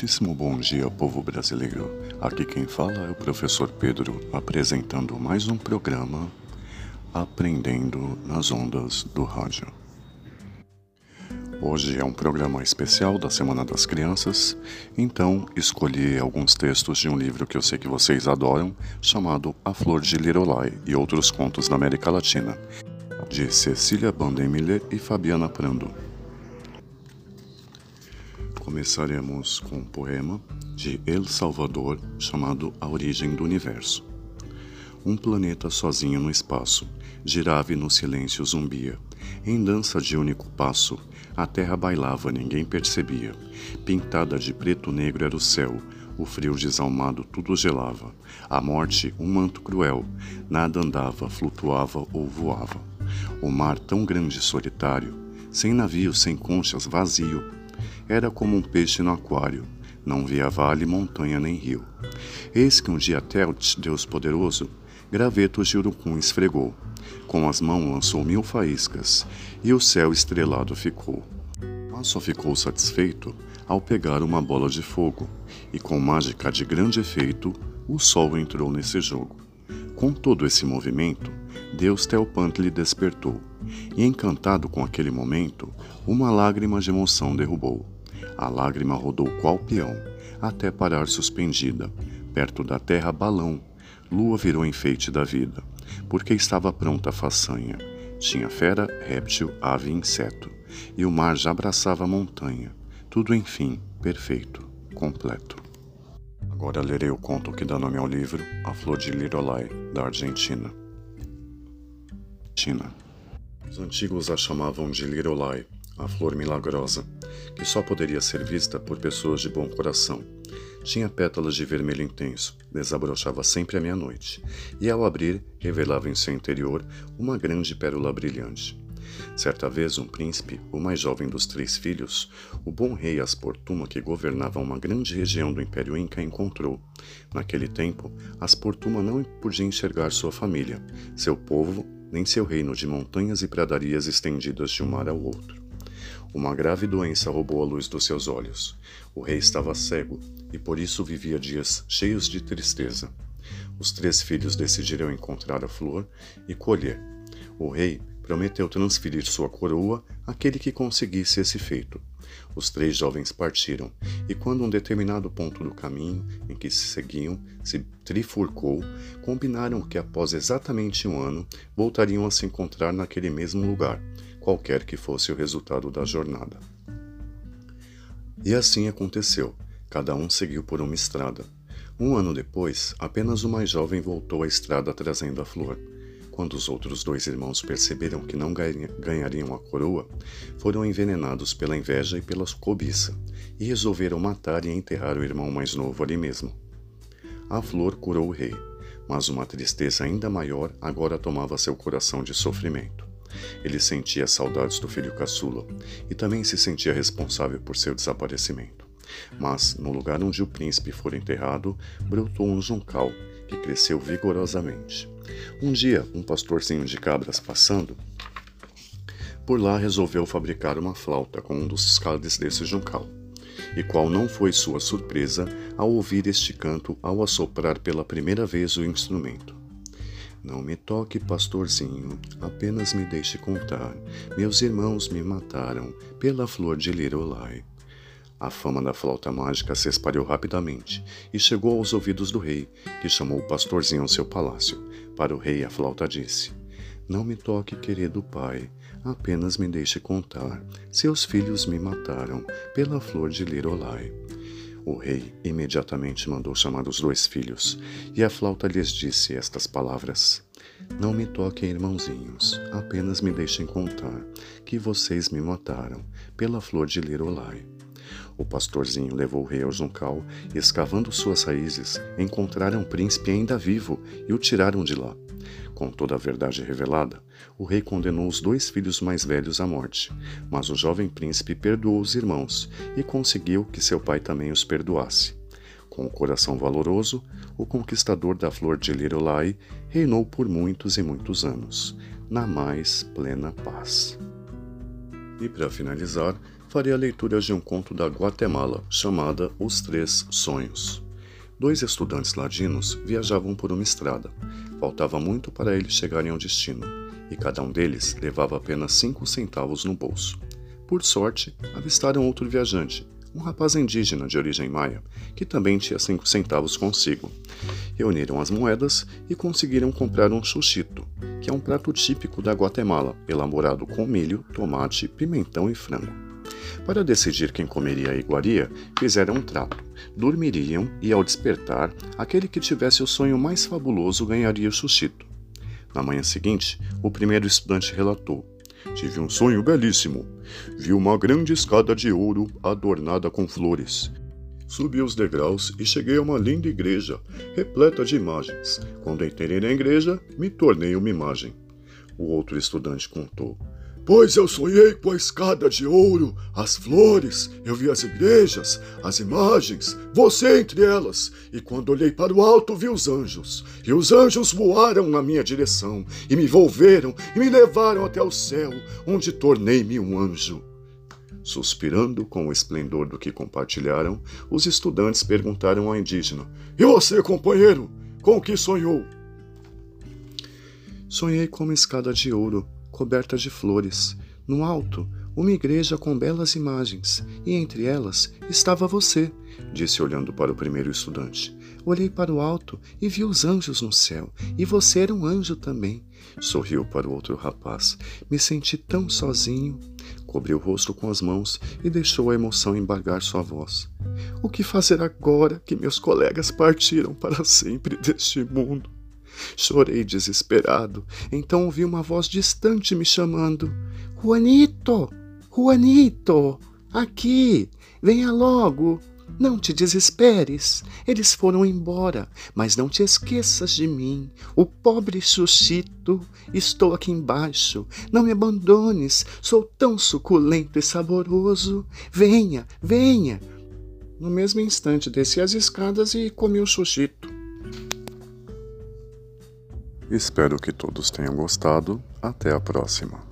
Muitíssimo bom dia, povo brasileiro. Aqui quem fala é o professor Pedro, apresentando mais um programa Aprendendo nas Ondas do Rádio. Hoje é um programa especial da Semana das Crianças, então escolhi alguns textos de um livro que eu sei que vocês adoram, chamado A Flor de Lirolai e Outros Contos da América Latina, de Cecília Bandemiller e Fabiana Prando. Começaremos com um poema de El Salvador chamado A Origem do Universo. Um planeta sozinho no espaço, girava e no silêncio zumbia. Em dança de único passo, a terra bailava, ninguém percebia. Pintada de preto negro era o céu, o frio desalmado tudo gelava. A morte, um manto cruel, nada andava, flutuava ou voava. O mar tão grande e solitário, sem navio, sem conchas, vazio, era como um peixe no aquário, não via vale, montanha nem rio. Eis que um dia Telt, Deus poderoso, gravetos de urucum esfregou, com as mãos lançou mil faíscas, e o céu estrelado ficou. Mas só ficou satisfeito ao pegar uma bola de fogo, e com mágica de grande efeito, o sol entrou nesse jogo. Com todo esse movimento, Deus Telpant lhe despertou, e encantado com aquele momento, uma lágrima de emoção derrubou. A lágrima rodou qual peão, até parar suspendida, perto da terra balão. Lua virou enfeite da vida, porque estava pronta a façanha. Tinha fera, réptil, ave e inseto, e o mar já abraçava a montanha. Tudo, enfim, perfeito, completo. Agora lerei o conto que dá nome ao livro A Flor de Lirolai, da Argentina. China. Os antigos a chamavam de Lirolai, a flor milagrosa, que só poderia ser vista por pessoas de bom coração. Tinha pétalas de vermelho intenso, desabrochava sempre à meia-noite, e ao abrir, revelava em seu interior uma grande pérola brilhante. Certa vez, um príncipe, o mais jovem dos três filhos, o bom rei Asportuma, que governava uma grande região do Império Inca, encontrou. Naquele tempo, Asportuma não podia enxergar sua família, seu povo, nem seu reino de montanhas e pradarias estendidas de um mar ao outro. Uma grave doença roubou a luz dos seus olhos. O rei estava cego e por isso vivia dias cheios de tristeza. Os três filhos decidiram encontrar a flor e colher. O rei prometeu transferir sua coroa àquele que conseguisse esse feito. Os três jovens partiram, e quando um determinado ponto do caminho em que se seguiam se trifurcou, combinaram que após exatamente um ano voltariam a se encontrar naquele mesmo lugar, qualquer que fosse o resultado da jornada. E assim aconteceu. Cada um seguiu por uma estrada. Um ano depois, apenas o mais jovem voltou à estrada trazendo a flor. Quando os outros dois irmãos perceberam que não ganhariam a coroa, foram envenenados pela inveja e pela cobiça, e resolveram matar e enterrar o irmão mais novo ali mesmo. A flor curou o rei, mas uma tristeza ainda maior agora tomava seu coração de sofrimento. Ele sentia saudades do filho caçula e também se sentia responsável por seu desaparecimento. Mas, no lugar onde o príncipe fora enterrado, brotou um juncal que cresceu vigorosamente. Um dia, um pastorzinho de cabras passando por lá resolveu fabricar uma flauta com um dos escaldes desse juncal. E qual não foi sua surpresa ao ouvir este canto ao assoprar pela primeira vez o instrumento. Não me toque, pastorzinho, apenas me deixe contar. Meus irmãos me mataram pela flor de Lirolai. A fama da flauta mágica se espalhou rapidamente e chegou aos ouvidos do rei, que chamou o pastorzinho ao seu palácio. Para o rei, a flauta disse: Não me toque, querido pai, apenas me deixe contar. Seus filhos me mataram pela flor de Lirolai. O rei imediatamente mandou chamar os dois filhos, e a flauta lhes disse estas palavras: Não me toquem, irmãozinhos, apenas me deixem contar que vocês me mataram pela flor de Lirolai. O pastorzinho levou o rei ao juncal e, escavando suas raízes, encontraram o príncipe ainda vivo e o tiraram de lá. Com toda a verdade revelada, o rei condenou os dois filhos mais velhos à morte, mas o jovem príncipe perdoou os irmãos e conseguiu que seu pai também os perdoasse. Com o coração valoroso, o conquistador da flor de Lirolai reinou por muitos e muitos anos, na mais plena paz. E para finalizar, farei a leitura de um conto da Guatemala chamada Os Três Sonhos. Dois estudantes ladinos viajavam por uma estrada. Faltava muito para eles chegarem ao destino, e cada um deles levava apenas cinco centavos no bolso. Por sorte, avistaram outro viajante, um rapaz indígena de origem maia, que também tinha cinco centavos consigo. Reuniram as moedas e conseguiram comprar um chuchito, que é um prato típico da Guatemala, elaborado com milho, tomate, pimentão e frango. Para decidir quem comeria a iguaria, fizeram um trato. Dormiriam e, ao despertar, aquele que tivesse o sonho mais fabuloso ganharia o chuchito. Na manhã seguinte, o primeiro estudante relatou: Tive um sonho belíssimo. Vi uma grande escada de ouro adornada com flores. Subi os degraus e cheguei a uma linda igreja, repleta de imagens. Quando entrei na igreja, me tornei uma imagem. O outro estudante contou. Pois eu sonhei com a escada de ouro, as flores, eu vi as igrejas, as imagens, você entre elas, e quando olhei para o alto vi os anjos, e os anjos voaram na minha direção, e me envolveram e me levaram até o céu, onde tornei-me um anjo. Suspirando com o esplendor do que compartilharam, os estudantes perguntaram ao indígena: E você, companheiro, com o que sonhou? Sonhei com uma escada de ouro coberta de flores. No alto, uma igreja com belas imagens, e entre elas estava você, disse olhando para o primeiro estudante. Olhei para o alto e vi os anjos no céu, e você era um anjo também. Sorriu para o outro rapaz. Me senti tão sozinho. Cobriu o rosto com as mãos e deixou a emoção embargar sua voz. O que fazer agora que meus colegas partiram para sempre deste mundo? Chorei desesperado. Então ouvi uma voz distante me chamando: Juanito! Juanito! Aqui! Venha logo! Não te desesperes, eles foram embora, mas não te esqueças de mim, o pobre Xuxito. Estou aqui embaixo, não me abandones, sou tão suculento e saboroso. Venha, venha. No mesmo instante desci as escadas e comi o Xuxito. Espero que todos tenham gostado. Até a próxima.